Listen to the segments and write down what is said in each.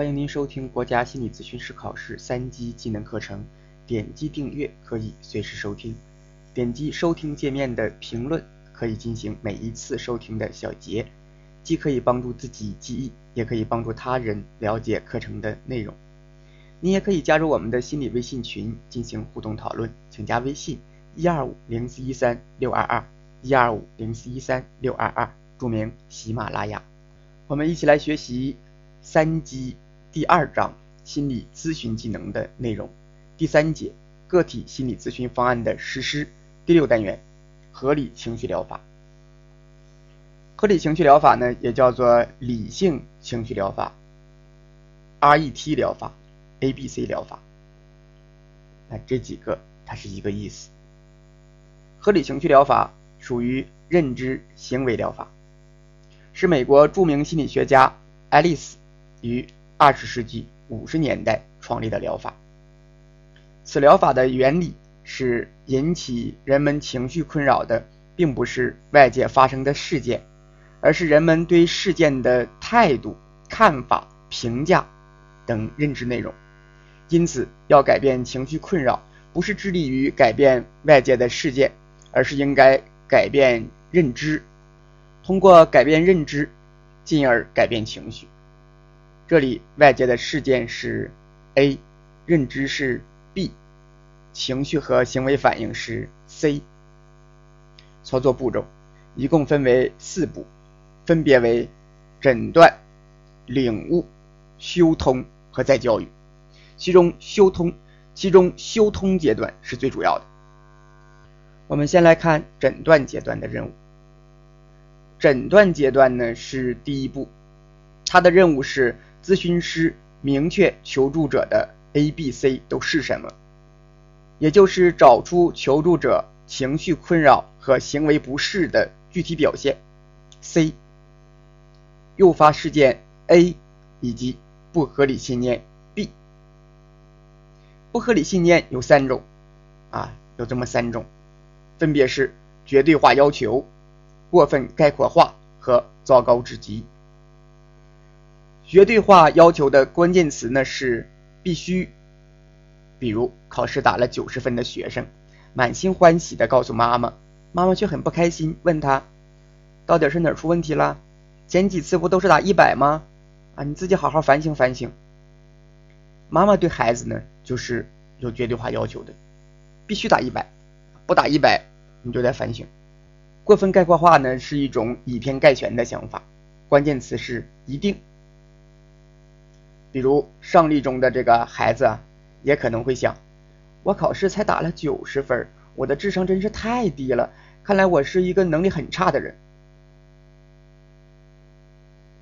欢迎您收听国家心理咨询师考试三级技能课程。点击订阅可以随时收听，点击收听界面的评论可以进行每一次收听的小结，既可以帮助自己记忆，也可以帮助他人了解课程的内容。你也可以加入我们的心理微信群进行互动讨论，请加微信一二五零四一三六二二一二五零四一三六二二，注明喜马拉雅。我们一起来学习三级第二章心理咨询技能的内容，第三节个体心理咨询方案的实施，第六单元合理情绪疗法。合理情绪疗法呢，也叫做理性情绪疗法、RET 疗法、ABC 疗法。那这几个它是一个意思。合理情绪疗法属于认知行为疗法。是美国著名心理学家爱丽丝于二十世纪五十年代创立的疗法。此疗法的原理是引起人们情绪困扰的，并不是外界发生的事件，而是人们对事件的态度、看法、评价等认知内容。因此，要改变情绪困扰，不是致力于改变外界的事件，而是应该改变认知。通过改变认知，进而改变情绪。这里外界的事件是 A，认知是 B，情绪和行为反应是 C。操作步骤一共分为四步，分别为诊断、领悟、修通和再教育。其中修通，其中修通阶段是最主要的。我们先来看诊断阶段的任务。诊断阶段呢是第一步，它的任务是咨询师明确求助者的 A、B、C 都是什么，也就是找出求助者情绪困扰和行为不适的具体表现。C，诱发事件 A 以及不合理信念 B。不合理信念有三种，啊，有这么三种，分别是绝对化要求。过分概括化和糟糕至极。绝对化要求的关键词呢是必须，比如考试打了九十分的学生，满心欢喜的告诉妈妈，妈妈却很不开心，问他到底是哪出问题了？前几次不都是打一百吗？啊，你自己好好反省反省。妈妈对孩子呢就是有绝对化要求的，必须打一百，不打一百你就得反省。过分概括化呢，是一种以偏概全的想法，关键词是一定。比如上例中的这个孩子啊，也可能会想：我考试才打了九十分，我的智商真是太低了，看来我是一个能力很差的人。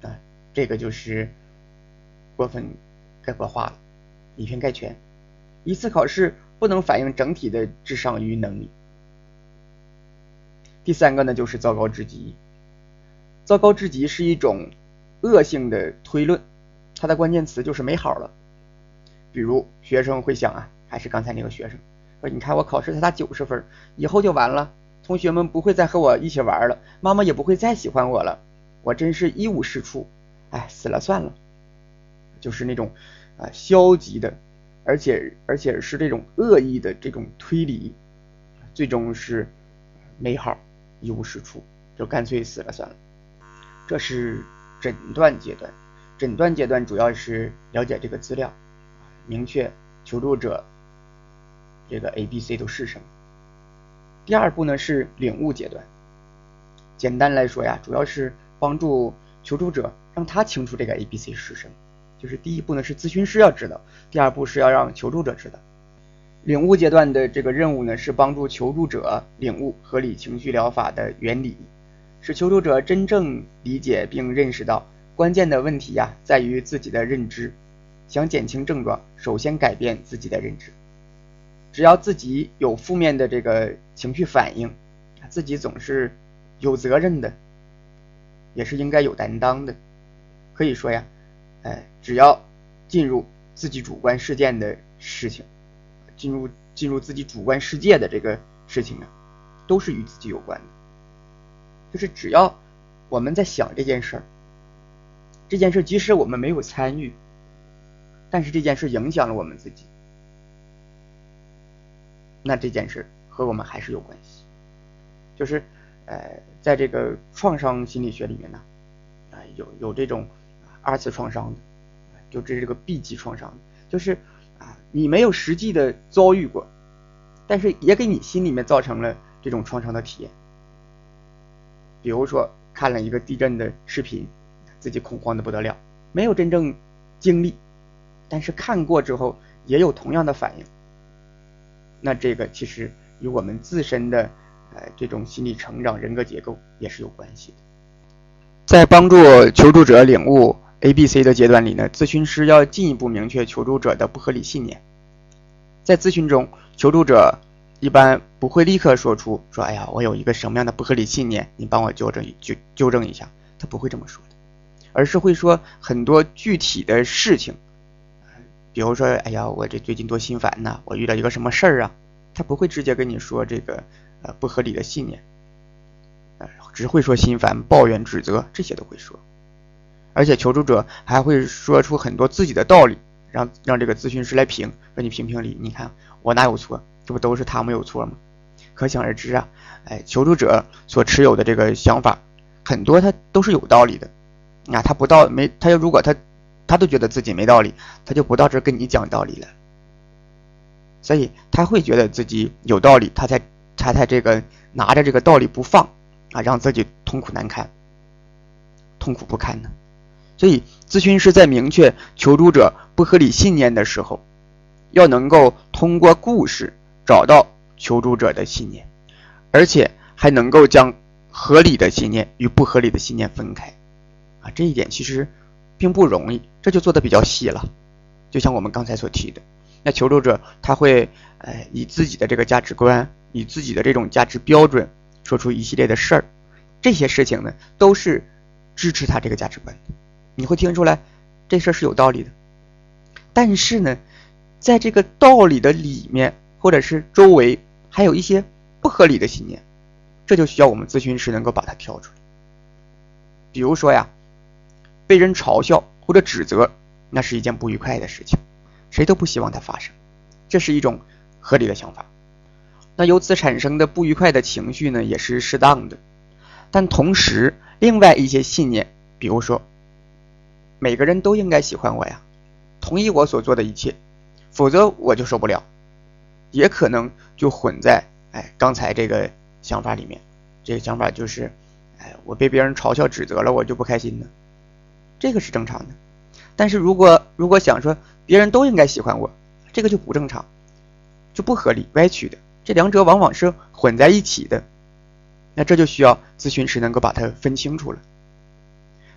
啊，这个就是过分概括化了，以偏概全。一次考试不能反映整体的智商与能力。第三个呢，就是糟糕至极。糟糕至极是一种恶性的推论，它的关键词就是没好了。比如学生会想啊，还是刚才那个学生说，你看我考试才打九十分，以后就完了，同学们不会再和我一起玩了，妈妈也不会再喜欢我了，我真是一无是处，哎，死了算了。就是那种啊消极的，而且而且是这种恶意的这种推理，最终是没好。一无是处，就干脆死了算了。这是诊断阶段，诊断阶段主要是了解这个资料，明确求助者这个 A、B、C 都是什么。第二步呢是领悟阶段，简单来说呀，主要是帮助求助者让他清楚这个 A、B、C 是什么。就是第一步呢是咨询师要知道，第二步是要让求助者知道。领悟阶段的这个任务呢，是帮助求助者领悟合理情绪疗法的原理，使求助者真正理解并认识到关键的问题呀，在于自己的认知。想减轻症状，首先改变自己的认知。只要自己有负面的这个情绪反应，自己总是有责任的，也是应该有担当的。可以说呀，哎，只要进入自己主观事件的事情。进入进入自己主观世界的这个事情啊，都是与自己有关的。就是只要我们在想这件事儿，这件事即使我们没有参与，但是这件事影响了我们自己，那这件事和我们还是有关系。就是呃，在这个创伤心理学里面呢，啊有有这种二次创伤的，就这是个 B 级创伤，就是啊你没有实际的遭遇过，但是也给你心里面造成了这种创伤的体验。比如说看了一个地震的视频，自己恐慌的不得了，没有真正经历。但是看过之后也有同样的反应，那这个其实与我们自身的呃这种心理成长、人格结构也是有关系的。在帮助求助者领悟 A、B、C 的阶段里呢，咨询师要进一步明确求助者的不合理信念。在咨询中，求助者一般不会立刻说出说：“哎呀，我有一个什么样的不合理信念，你帮我纠正纠纠正一下。”他不会这么说，而是会说很多具体的事情。比如说，哎呀，我这最近多心烦呐，我遇到一个什么事儿啊？他不会直接跟你说这个呃不合理的信念，呃，只会说心烦、抱怨、指责这些都会说，而且求助者还会说出很多自己的道理，让让这个咨询师来评，说你评评理，你看我哪有错？这不都是他们有错吗？可想而知啊，哎，求助者所持有的这个想法很多，他都是有道理的，啊，他不到没他要如果他。他都觉得自己没道理，他就不到这跟你讲道理了。所以他会觉得自己有道理，他才他才这个拿着这个道理不放啊，让自己痛苦难堪、痛苦不堪呢。所以咨询师在明确求助者不合理信念的时候，要能够通过故事找到求助者的信念，而且还能够将合理的信念与不合理的信念分开这一点其实。并不容易，这就做的比较细了。就像我们刚才所提的，那求助者他会，呃，以自己的这个价值观，以自己的这种价值标准，说出一系列的事儿。这些事情呢，都是支持他这个价值观的。你会听出来，这事儿是有道理的。但是呢，在这个道理的里面，或者是周围，还有一些不合理的信念，这就需要我们咨询师能够把它挑出来。比如说呀。被人嘲笑或者指责，那是一件不愉快的事情，谁都不希望它发生，这是一种合理的想法。那由此产生的不愉快的情绪呢，也是适当的。但同时，另外一些信念，比如说，每个人都应该喜欢我呀，同意我所做的一切，否则我就受不了，也可能就混在哎刚才这个想法里面。这个想法就是，哎，我被别人嘲笑指责了，我就不开心呢。这个是正常的，但是如果如果想说别人都应该喜欢我，这个就不正常，就不合理、歪曲的。这两者往往是混在一起的，那这就需要咨询师能够把它分清楚了。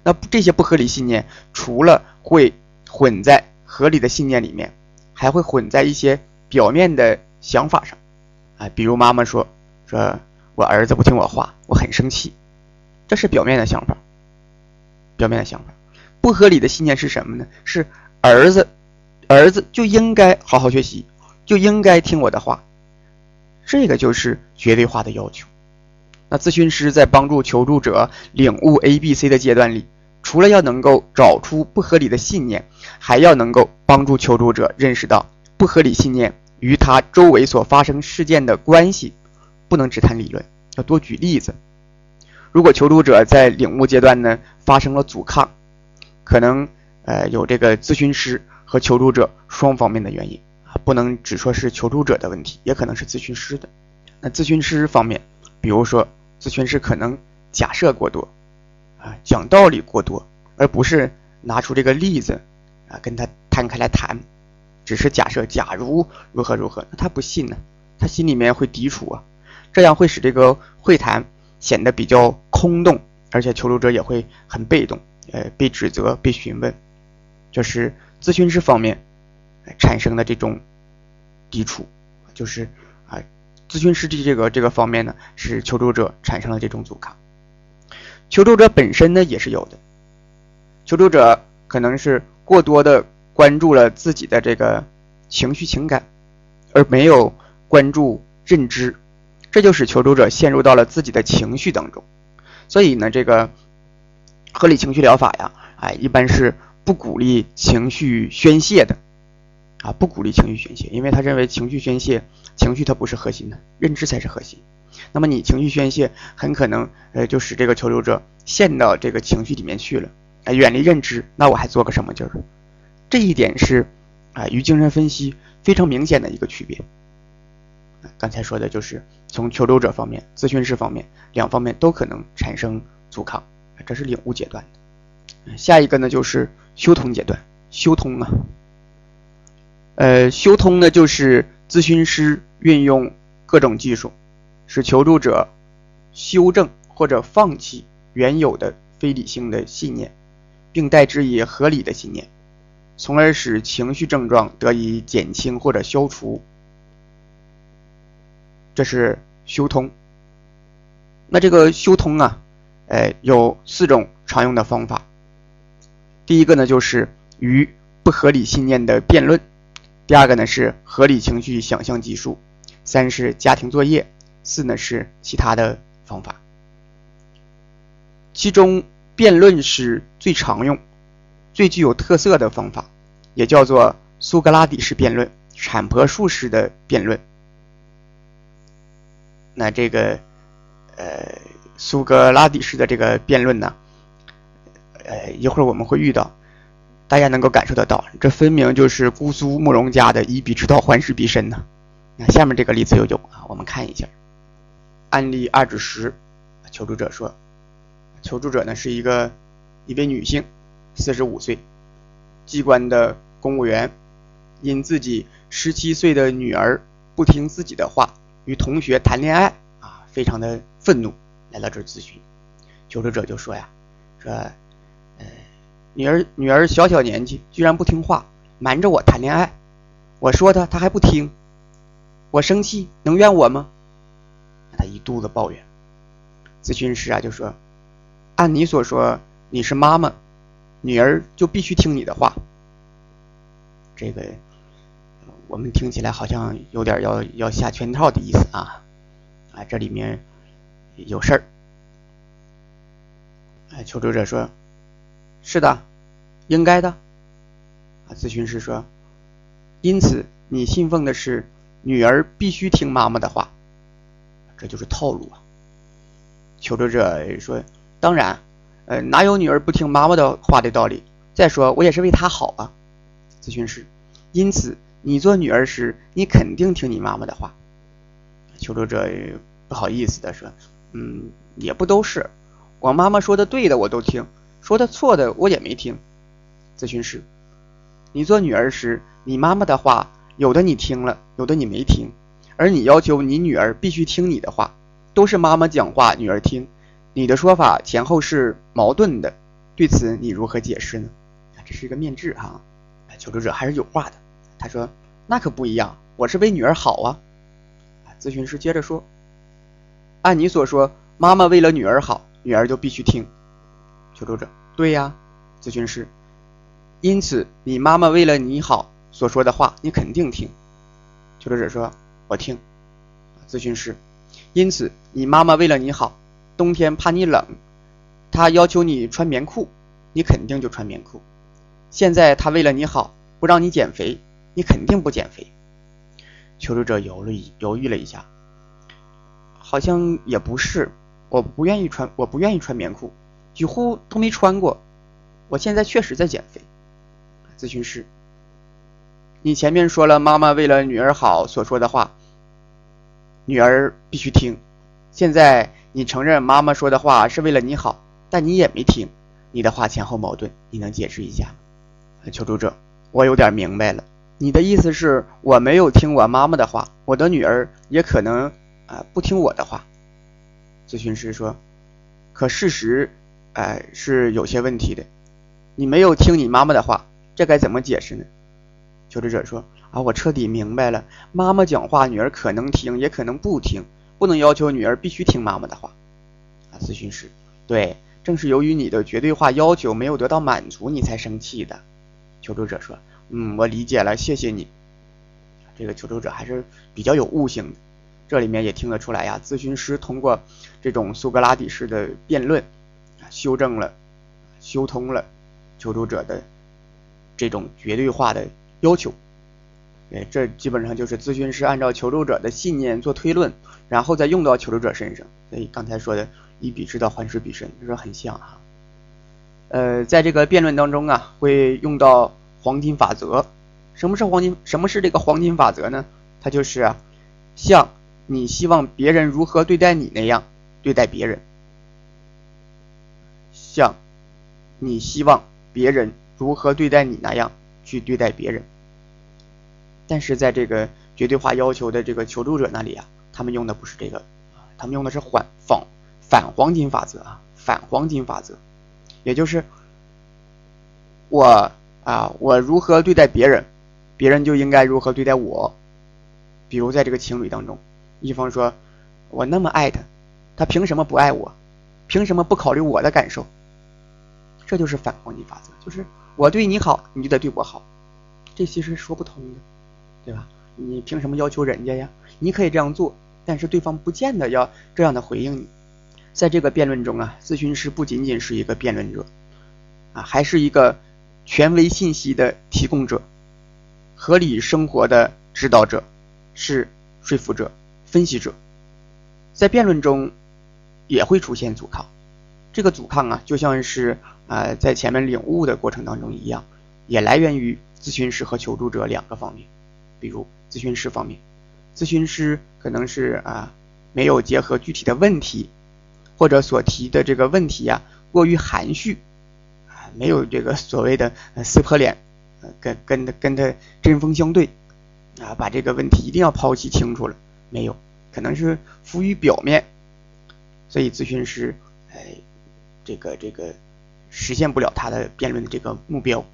那这些不合理信念，除了会混在合理的信念里面，还会混在一些表面的想法上，啊，比如妈妈说说我儿子不听我话，我很生气，这是表面的想法，表面的想法。不合理的信念是什么呢？是儿子，儿子就应该好好学习，就应该听我的话。这个就是绝对化的要求。那咨询师在帮助求助者领悟 A、B、C 的阶段里，除了要能够找出不合理的信念，还要能够帮助求助者认识到不合理信念与他周围所发生事件的关系。不能只谈理论，要多举例子。如果求助者在领悟阶段呢发生了阻抗，可能呃有这个咨询师和求助者双方面的原因啊，不能只说是求助者的问题，也可能是咨询师的。那咨询师方面，比如说咨询师可能假设过多啊，讲道理过多，而不是拿出这个例子啊跟他摊开来谈，只是假设假如如何如何，那他不信呢，他心里面会抵触啊，这样会使这个会谈显得比较空洞，而且求助者也会很被动。呃，被指责、被询问，就是咨询师方面产生的这种抵触，就是啊，咨询师的这个这个方面呢，是求助者产生了这种阻抗。求助者本身呢也是有的，求助者可能是过多的关注了自己的这个情绪情感，而没有关注认知，这就使求助者陷入到了自己的情绪当中。所以呢，这个。合理情绪疗法呀，哎，一般是不鼓励情绪宣泄的，啊，不鼓励情绪宣泄，因为他认为情绪宣泄，情绪它不是核心的，认知才是核心。那么你情绪宣泄，很可能呃就使这个求助者陷到这个情绪里面去了，啊，远离认知，那我还做个什么劲儿？这一点是啊与精神分析非常明显的一个区别。刚才说的就是从求助者方面、咨询师方面两方面都可能产生阻抗，这是领悟阶段。下一个呢就是修通阶段，修通啊，呃，修通呢就是咨询师运用各种技术，使求助者修正或者放弃原有的非理性的信念，并代之以合理的信念，从而使情绪症状得以减轻或者消除。这是修通。那这个修通啊，呃，有四种常用的方法。第一个呢，就是与不合理信念的辩论；第二个呢，是合理情绪想象技术；三是家庭作业；四呢是其他的方法。其中，辩论是最常用、最具有特色的方法，也叫做苏格拉底式辩论、产婆术式的辩论。那这个，呃，苏格拉底式的这个辩论呢，呃，一会儿我们会遇到，大家能够感受得到，这分明就是姑苏慕容家的以彼之道还施彼身呢。那下面这个例子有有啊，我们看一下。案例二至十，求助者说，求助者呢是一个一位女性，四十五岁，机关的公务员，因自己十七岁的女儿不听自己的话。与同学谈恋爱啊，非常的愤怒，来到这儿咨询。求助者就说呀：“说，呃，女儿女儿小小年纪，居然不听话，瞒着我谈恋爱。我说她，她还不听。我生气，能怨我吗？”他一肚子抱怨。咨询师啊就说：“按你所说，你是妈妈，女儿就必须听你的话。”这个。我们听起来好像有点要要下圈套的意思啊，啊，这里面有事儿。哎，求助者说：“是的，应该的。”啊，咨询师说：“因此你信奉的是女儿必须听妈妈的话，这就是套路啊。”求助者说：“当然，呃，哪有女儿不听妈妈的话的道理？再说我也是为她好啊。”咨询师：“因此。”你做女儿时，你肯定听你妈妈的话。求助者不好意思的说：“嗯，也不都是，我妈妈说的对的我都听，说的错的我也没听。”咨询师：“你做女儿时，你妈妈的话有的你听了，有的你没听，而你要求你女儿必须听你的话，都是妈妈讲话女儿听，你的说法前后是矛盾的，对此你如何解释呢？”这是一个面质哈，求助者还是有话的。他说：“那可不一样，我是为女儿好啊。”咨询师接着说：“按你所说，妈妈为了女儿好，女儿就必须听。”求助者：“对呀。”咨询师：“因此，你妈妈为了你好所说的话，你肯定听。”求助者说：“我听。”咨询师：“因此，你妈妈为了你好，冬天怕你冷，她要求你穿棉裤，你肯定就穿棉裤。现在她为了你好，不让你减肥。”你肯定不减肥。求助者犹豫犹豫了一下，好像也不是，我不愿意穿，我不愿意穿棉裤，几乎都没穿过。我现在确实在减肥。咨询师，你前面说了妈妈为了女儿好所说的话，女儿必须听。现在你承认妈妈说的话是为了你好，但你也没听，你的话前后矛盾，你能解释一下吗？求助者，我有点明白了。你的意思是我没有听我妈妈的话，我的女儿也可能啊不听我的话。咨询师说：“可事实，哎是有些问题的。你没有听你妈妈的话，这该怎么解释呢？”求职者说：“啊，我彻底明白了，妈妈讲话，女儿可能听，也可能不听，不能要求女儿必须听妈妈的话。”啊，咨询师：“对，正是由于你的绝对化要求没有得到满足，你才生气的。”求助者说。嗯，我理解了，谢谢你。这个求助者还是比较有悟性的，这里面也听得出来呀。咨询师通过这种苏格拉底式的辩论，修正了、修通了求助者的这种绝对化的要求。哎，这基本上就是咨询师按照求助者的信念做推论，然后再用到求助者身上。所以刚才说的以彼之道还施彼身，就是很像哈。呃，在这个辩论当中啊，会用到黄金法则。什么是黄金？什么是这个黄金法则呢？它就是像你希望别人如何对待你那样对待别人，像你希望别人如何对待你那样去对待别人。但是在这个绝对化要求的这个求助者那里啊，他们用的不是这个，他们用的是反反反黄金法则啊，反黄金法则，也就是我啊，我如何对待别人。别人就应该如何对待我？比如在这个情侣当中，一方说：“我那么爱他，他凭什么不爱我？凭什么不考虑我的感受？”这就是反黄金法则，就是我对你好，你就得对我好。这其实说不通的，对吧？你凭什么要求人家呀？你可以这样做，但是对方不见得要这样的回应你。在这个辩论中啊，咨询师不仅仅是一个辩论者啊，还是一个权威信息的提供者。合理生活的指导者是说服者、分析者，在辩论中也会出现阻抗。这个阻抗啊，就像是啊在前面领悟的过程当中一样，也来源于咨询师和求助者两个方面。比如咨询师方面，咨询师可能是啊没有结合具体的问题，或者所提的这个问题呀过于含蓄啊，没有这个所谓的撕破脸。跟跟他跟他针锋相对啊，把这个问题一定要剖析清楚了没有？可能是浮于表面，所以咨询师哎，这个这个实现不了他的辩论的这个目标。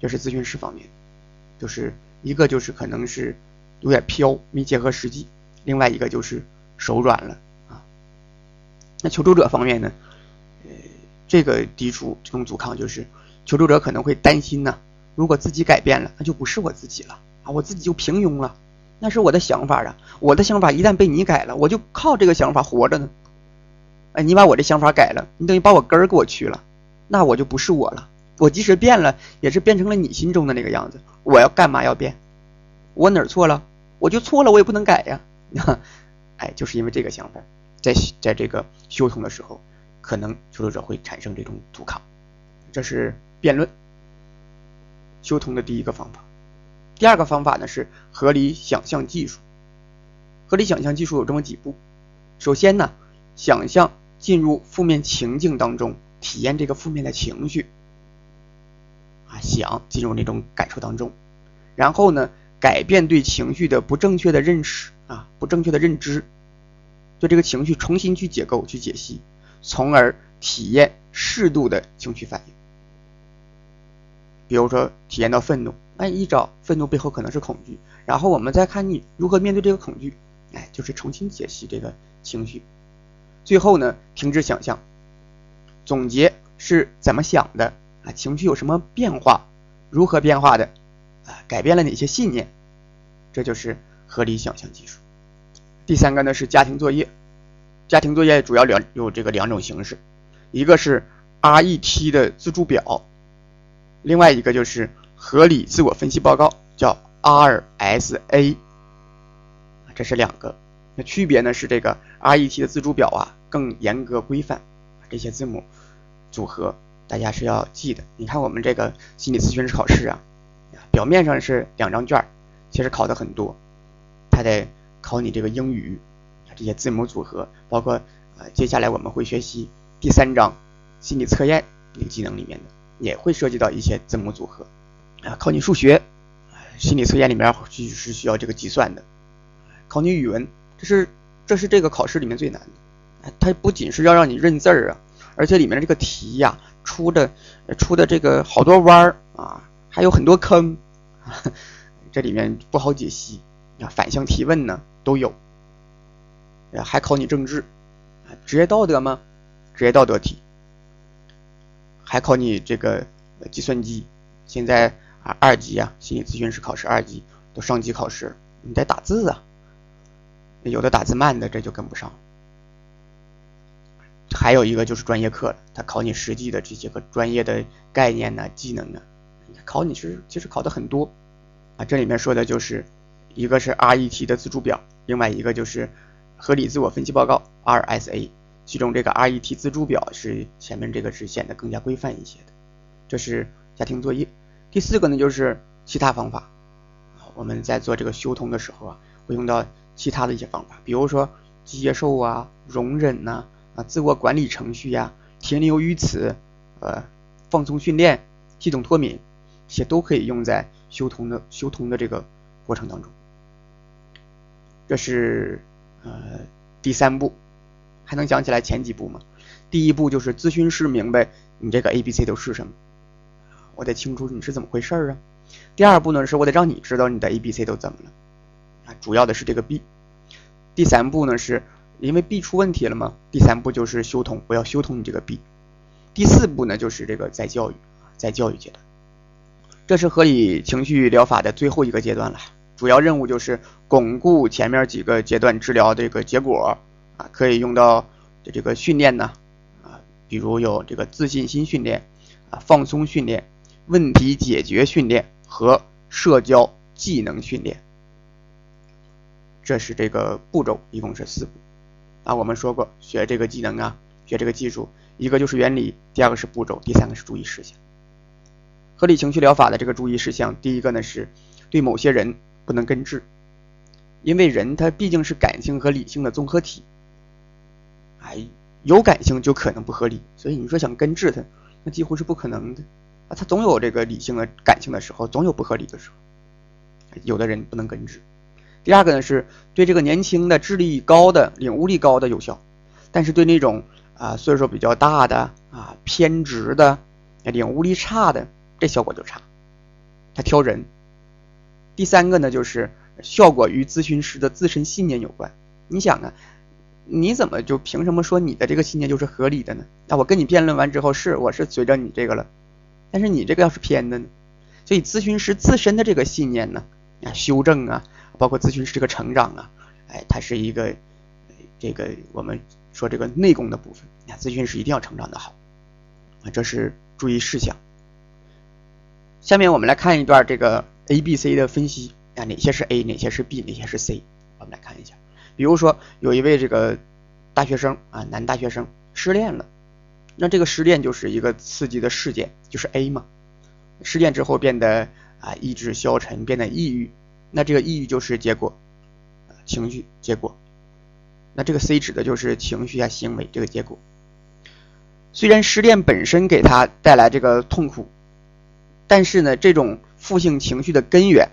这是咨询师方面，就是一个就是可能是有点飘，没结合实际；另外一个就是手软了啊。那求助者方面呢？呃，这个抵触这种阻抗就是。求助者可能会担心呢，如果自己改变了，那就不是我自己了啊，我自己就平庸了，那是我的想法啊，我的想法一旦被你改了，我就靠这个想法活着呢。哎，你把我这想法改了，你等于把我根儿给我去了，那我就不是我了。我即使变了，也是变成了你心中的那个样子。我要干嘛要变？我哪儿错了？我就错了，我也不能改呀。哎，就是因为这个想法，在在这个修通的时候，可能求助者会产生这种阻抗，这是。辩论修通的第一个方法，第二个方法呢是合理想象技术。合理想象技术有这么几步：首先呢，想象进入负面情境当中，体验这个负面的情绪。啊，想进入那种感受当中，然后呢，改变对情绪的不正确的认识啊，不正确的认知，对这个情绪重新去解构、去解析，从而体验适度的情绪反应。比如说体验到愤怒，哎，一找愤怒背后可能是恐惧，然后我们再看你如何面对这个恐惧，哎，就是重新解析这个情绪。最后呢，停止想象，总结是怎么想的啊？情绪有什么变化？如何变化的？啊，改变了哪些信念？这就是合理想象技术。第三个呢是家庭作业，家庭作业主要两有这个两种形式，一个是 RET 的自助表。另外一个就是合理自我分析报告，叫 RSA，这是两个。那区别呢是这个 RET 的自主表啊更严格规范，这些字母组合大家是要记的。你看我们这个心理咨询师考试啊，表面上是两张卷，其实考的很多，它得考你这个英语这些字母组合，包括呃接下来我们会学习第三章心理测验这个技能里面的。也会涉及到一些字母组合啊，考你数学，心理测验里面是需要这个计算的，考你语文，这是这是这个考试里面最难的，它不仅是要让你认字儿啊，而且里面这个题呀出的出的这个好多弯儿啊，还有很多坑，这里面不好解析啊，反向提问呢都有，还考你政治，职业道德吗？职业道德题。还考你这个计算机，现在二级啊心理咨询师考试二级都上级考试，你得打字啊，有的打字慢的这就跟不上。还有一个就是专业课了，他考你实际的这些个专业的概念呢、技能啊，考你是其实考的很多啊。这里面说的就是一个是 RET 的自助表，另外一个就是合理自我分析报告 RSA。其中这个 RET 自助表是前面这个是显得更加规范一些的，这是家庭作业。第四个呢就是其他方法，我们在做这个修通的时候啊，会用到其他的一些方法，比如说接受啊、容忍呐、啊、自我管理程序呀、停留于此、呃、放松训练、系统脱敏，这些都可以用在修通的修通的这个过程当中。这是呃第三步。还能想起来前几步吗？第一步就是咨询师明白你这个 A、B、C 都是什么，我得清楚你是怎么回事啊。第二步呢，是我得让你知道你的 A、B、C 都怎么了啊，主要的是这个 B。第三步呢，是因为 B 出问题了吗？第三步就是修通，我要修通你这个 B。第四步呢，就是这个再教育，再教育阶段。这是合理情绪疗法的最后一个阶段了，主要任务就是巩固前面几个阶段治疗这个结果。啊，可以用到这个训练呢，啊，比如有这个自信心训练，啊，放松训练，问题解决训练和社交技能训练，这是这个步骤，一共是四步。啊，我们说过，学这个技能啊，学这个技术，一个就是原理，第二个是步骤，第三个是注意事项。合理情绪疗法的这个注意事项，第一个呢是对某些人不能根治，因为人他毕竟是感性和理性的综合体。哎，有感性就可能不合理，所以你说想根治它，那几乎是不可能的啊！他总有这个理性的感性的时候，总有不合理的时候。有的人不能根治。第二个呢，是对这个年轻的、智力高的、领悟力高的有效，但是对那种啊岁数比较大的啊偏执的、领悟力差的，这效果就差。他挑人。第三个呢，就是效果与咨询师的自身信念有关。你想啊。你怎么就凭什么说你的这个信念就是合理的呢？那我跟你辩论完之后，是我是随着你这个了，但是你这个要是偏的呢？所以咨询师自身的这个信念呢，啊，修正啊，包括咨询师这个成长啊，哎，它是一个这个我们说这个内功的部分。啊，咨询师一定要成长的好啊，这是注意事项。下面我们来看一段这个 A、B、C 的分析啊，哪些是 A，哪些是 B，哪些是 C，我们来看一下。比如说，有一位这个大学生啊，男大学生失恋了，那这个失恋就是一个刺激的事件，就是 A 嘛。失恋之后变得啊意志消沉，变得抑郁，那这个抑郁就是结果，情绪结果。那这个 C 指的就是情绪啊行为这个结果。虽然失恋本身给他带来这个痛苦，但是呢，这种负性情绪的根源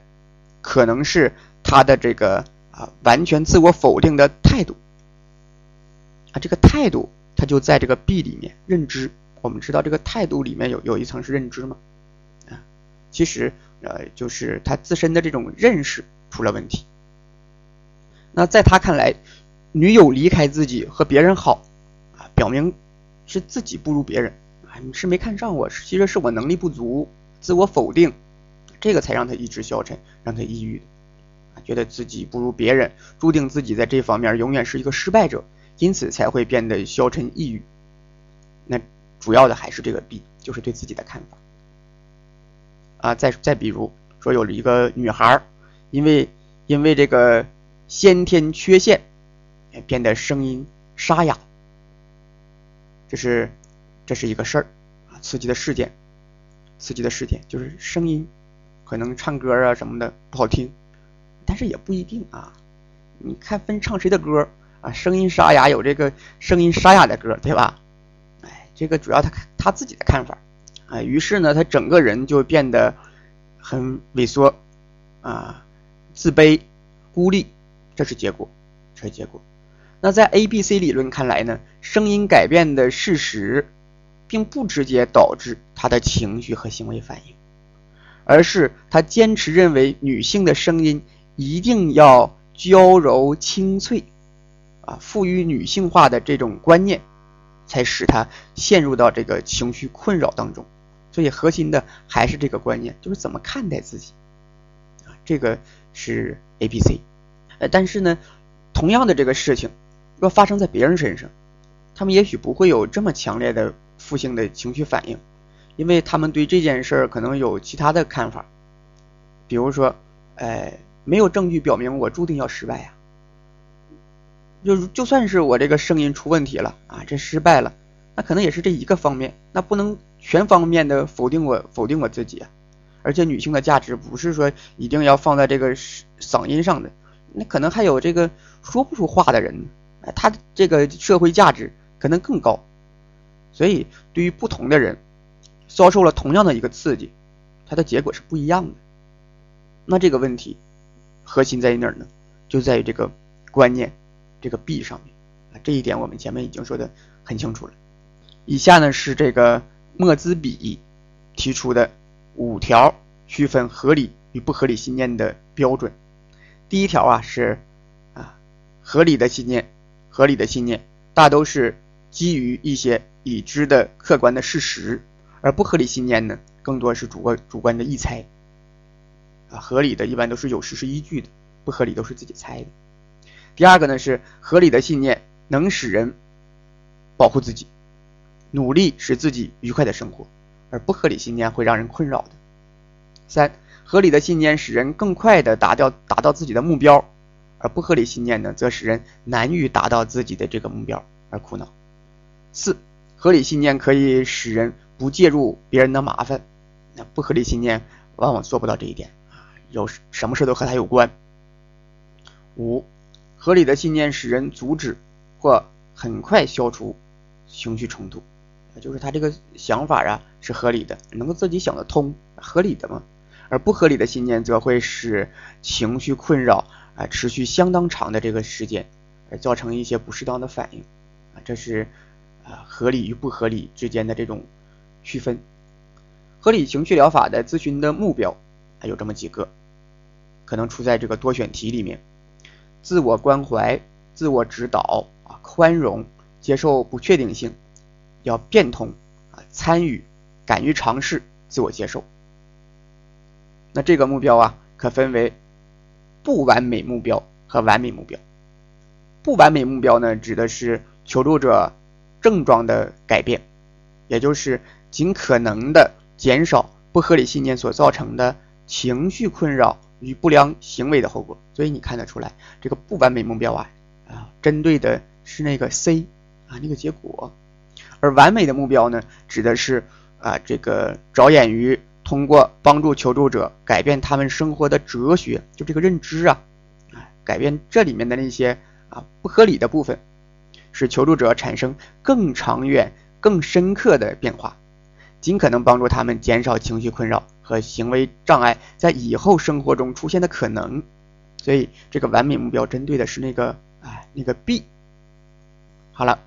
可能是他的这个。啊，完全自我否定的态度啊，这个态度它就在这个 B 里面认知。我们知道这个态度里面有有一层是认知吗？啊，其实呃就是他自身的这种认识出了问题。那在他看来，女友离开自己和别人好啊，表明是自己不如别人啊，你是没看上我，其实是我能力不足，自我否定，这个才让他意志消沉，让他抑郁。觉得自己不如别人，注定自己在这方面永远是一个失败者，因此才会变得消沉抑郁。那主要的还是这个 B，就是对自己的看法。啊，再再比如说，有了一个女孩，因为因为这个先天缺陷，变得声音沙哑，这是这是一个事儿啊，刺激的事件，刺激的事件就是声音可能唱歌啊什么的不好听。但是也不一定啊，你看分唱谁的歌啊，声音沙哑有这个声音沙哑的歌，对吧？哎，这个主要他他自己的看法啊，于是呢，他整个人就变得很萎缩啊，自卑、孤立，这是结果，这是结果。那在 A、B、C 理论看来呢，声音改变的事实，并不直接导致他的情绪和行为反应，而是他坚持认为女性的声音。一定要娇柔清脆，啊，赋予女性化的这种观念，才使他陷入到这个情绪困扰当中。所以核心的还是这个观念，就是怎么看待自己，啊，这个是 A、B、C。呃，但是呢，同样的这个事情，若发生在别人身上，他们也许不会有这么强烈的负性的情绪反应。因为他们对这件事儿可能有其他的看法，比如说，哎，没有证据表明我注定要失败呀。就就算是我这个声音出问题了啊，这失败了，那可能也是这一个方面，那不能全方面的否定我否定我自己啊。而且女性的价值不是说一定要放在这个嗓音上的，那可能还有这个说不出话的人，哎，他这个社会价值可能更高。所以对于不同的人，遭受了同样的一个刺激，它的结果是不一样的。那这个问题核心在于哪儿呢？就在于这个观念。这个 B 上面啊，这一点我们前面已经说的很清楚了。以下呢是这个莫兹比提出的五条区分合理与不合理信念的标准。第一条啊是啊，合理的信念，合理的信念大都是基于一些已知的客观的事实，而不合理信念呢更多是主观主观的臆猜。啊，合理的一般都是有事实依据的，不合理都是自己猜的。第二个呢是合理的信念能使人保护自己，努力使自己愉快的生活，而不合理信念会让人困扰的。三，合理的信念使人更快的达到达到自己的目标，而不合理信念呢则使人难于达到自己的这个目标而苦恼。四，合理信念可以使人不介入别人的麻烦，那不合理信念往往做不到这一点啊，有什么事都和他有关。五。合理的信念使人阻止或很快消除情绪冲突，就是他这个想法啊是合理的，能够自己想得通，合理的嘛。而不合理的信念则会使情绪困扰啊持续相当长的这个时间，而造成一些不适当的反应啊。这是啊合理与不合理之间的这种区分。合理情绪疗法的咨询的目标还有这么几个，可能出在这个多选题里面。自我关怀、自我指导啊，宽容、接受不确定性，要变通啊，参与、敢于尝试、自我接受。那这个目标啊，可分为不完美目标和完美目标。不完美目标呢，指的是求助者症状的改变，也就是尽可能的减少不合理信念所造成的情绪困扰。与不良行为的后果，所以你看得出来，这个不完美目标啊啊，针对的是那个 C 啊那个结果，而完美的目标呢，指的是啊这个着眼于通过帮助求助者改变他们生活的哲学，就这个认知啊，啊改变这里面的那些啊不合理的部分，使求助者产生更长远、更深刻的变化，尽可能帮助他们减少情绪困扰。和行为障碍在以后生活中出现的可能，所以这个完美目标针对的是那个哎那个 B。好了，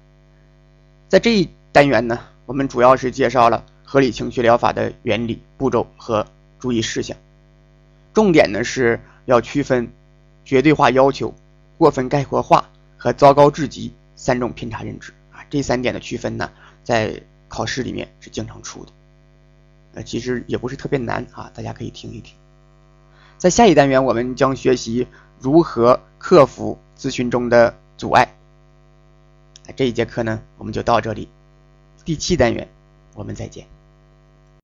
在这一单元呢，我们主要是介绍了合理情绪疗法的原理、步骤和注意事项，重点呢是要区分绝对化要求、过分概括化和糟糕至极三种偏差认知啊，这三点的区分呢，在考试里面是经常出的。其实也不是特别难啊，大家可以听一听。在下一单元，我们将学习如何克服咨询中的阻碍。这一节课呢，我们就到这里。第七单元，我们再见。